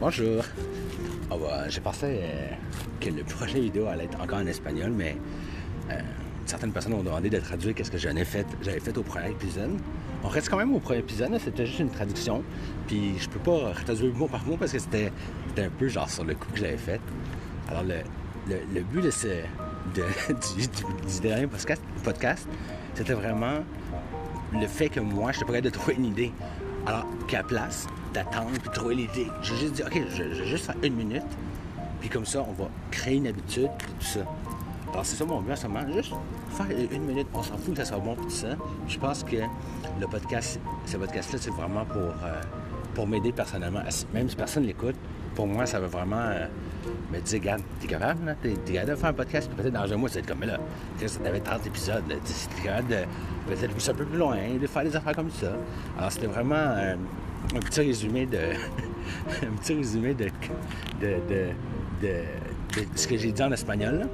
Bonjour. Ah bah, j'ai pensé euh, que le prochain vidéo allait être encore en espagnol, mais euh, certaines personnes m'ont demandé de traduire qu'est-ce que j'avais fait, j'avais fait au premier épisode. On reste quand même au premier épisode, c'était juste une traduction. Puis je peux pas traduire mot par mot parce que c'était, un peu genre sur le coup que j'avais fait. Alors le, but de ce, du, dernier podcast, c'était vraiment le fait que moi, je te prêt de trouver une idée. Alors qu'à place d'attendre puis de trouver l'idée, j'ai juste dit, OK, je, vais juste faire une minute, puis comme ça, on va créer une habitude, et tout ça. Alors, c'est ça mon but en ce moment, juste faire une minute, on s'en fout que ça soit bon, tout ça. Je pense que le podcast, ce podcast-là, c'est vraiment pour, euh, pour m'aider personnellement. Même si personne ne l'écoute, pour moi, ça va vraiment euh, me dire, regarde, t'es capable, là? T'es, capable de faire un podcast, peut-être dans un mois, c'est comme, là, t'avais 30 épisodes, t'es capable de peut-être pousser un peu plus loin, de faire des affaires comme ça. Alors, c'était vraiment euh, un petit résumé de... un petit résumé de, de, de, de ce que j'ai dit en espagnol.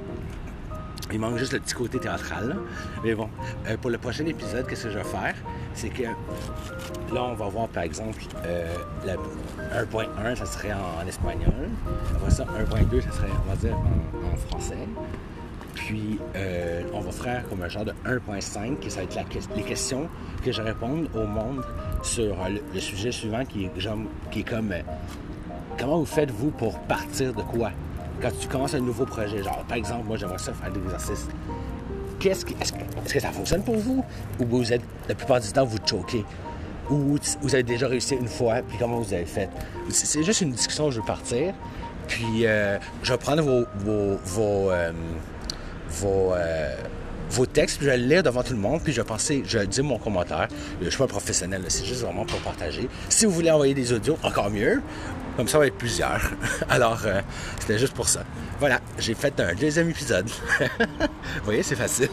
Il manque juste le petit côté théâtral. Mais bon, euh, pour le prochain épisode, qu'est-ce que je vais faire? C'est que là, on va voir par exemple euh, 1.1, ça serait en, espagnol. Après ça, 1.2, ça serait, on va dire, en, français. Puis, euh, on va faire comme un genre de 1.5, qui ça va être les questions que je réponds au monde sur euh, le, sujet suivant, qui est, comme comment vous faites, vous, pour partir de quoi? Quand tu commences un nouveau projet, genre par exemple, moi j'aimerais ça faire des exercices. Qu'est-ce que, est-ce, que, ça fonctionne pour vous? Ou vous êtes, la plupart du temps, vous choquez? Ou vous avez déjà réussi une fois, puis comment vous avez fait? C'est juste une discussion, je veux partir. Puis euh, je vais prendre vos, vos, vos, euh, euh, vos textes, puis je vais le lire devant tout le monde, puis je vais penser, je vais dire mon commentaire. Je suis pas un professionnel, c'est juste vraiment pour partager. Si vous voulez envoyer des audios, encore mieux. Comme ça, on va être plusieurs. Alors, euh, c'était juste pour ça. Voilà, j'ai fait un deuxième épisode. vous voyez, c'est facile.